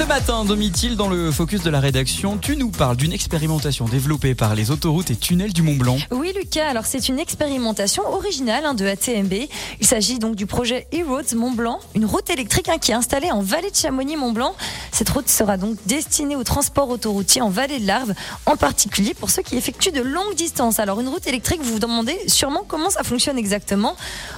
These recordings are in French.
Ce matin, Domitil, dans le focus de la rédaction, tu nous parles d'une expérimentation développée par les autoroutes et tunnels du Mont Blanc. Oui, Lucas, alors c'est une expérimentation originale hein, de ATMB. Il s'agit donc du projet E-Roads Mont Blanc, une route électrique hein, qui est installée en vallée de Chamonix-Mont Blanc. Cette route sera donc destinée au transport autoroutier en vallée de l'Arve, en particulier pour ceux qui effectuent de longues distances. Alors, une route électrique, vous vous demandez sûrement comment ça fonctionne exactement.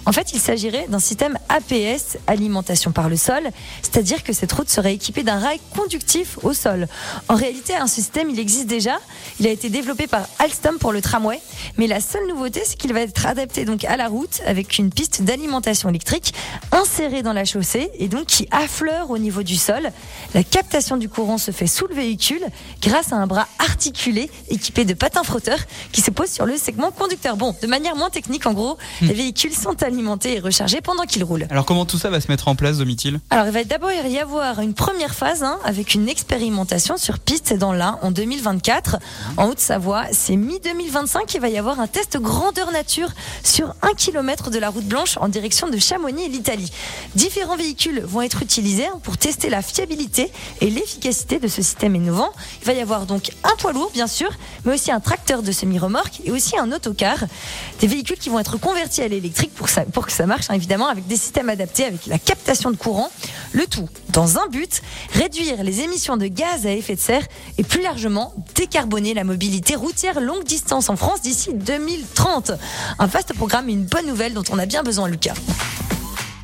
En fait, il s'agirait d'un système APS, alimentation par le sol, c'est-à-dire que cette route serait équipée d'un rail conductif au sol. En réalité, un système, il existe déjà. Il a été développé par Alstom pour le tramway. Mais la seule nouveauté, c'est qu'il va être adapté donc à la route avec une piste d'alimentation électrique insérée dans la chaussée et donc qui affleure au niveau du sol. La captation du courant se fait sous le véhicule grâce à un bras articulé équipé de patins frotteurs qui se pose sur le segment conducteur. Bon, de manière moins technique, en gros, hmm. les véhicules sont alimentés et rechargés pendant qu'ils roulent. Alors comment tout ça va se mettre en place, Domitil? Alors il va d'abord y avoir une première phase avec une expérimentation sur piste dans l'Ain en 2024. En Haute-Savoie, c'est mi-2025 qu'il va y avoir un test grandeur nature sur un kilomètre de la route blanche en direction de Chamonix et l'Italie. Différents véhicules vont être utilisés hein, pour tester la fiabilité et l'efficacité de ce système innovant. Il va y avoir donc un poids lourd, bien sûr, mais aussi un tracteur de semi-remorque et aussi un autocar. Des véhicules qui vont être convertis à l'électrique pour, pour que ça marche, hein, évidemment, avec des systèmes adaptés, avec la captation de courant. Le tout dans un but, réduire les émissions de gaz à effet de serre et plus largement décarboner la mobilité routière longue distance en France d'ici 2030. Un vaste programme et une bonne nouvelle dont on a bien besoin, Lucas.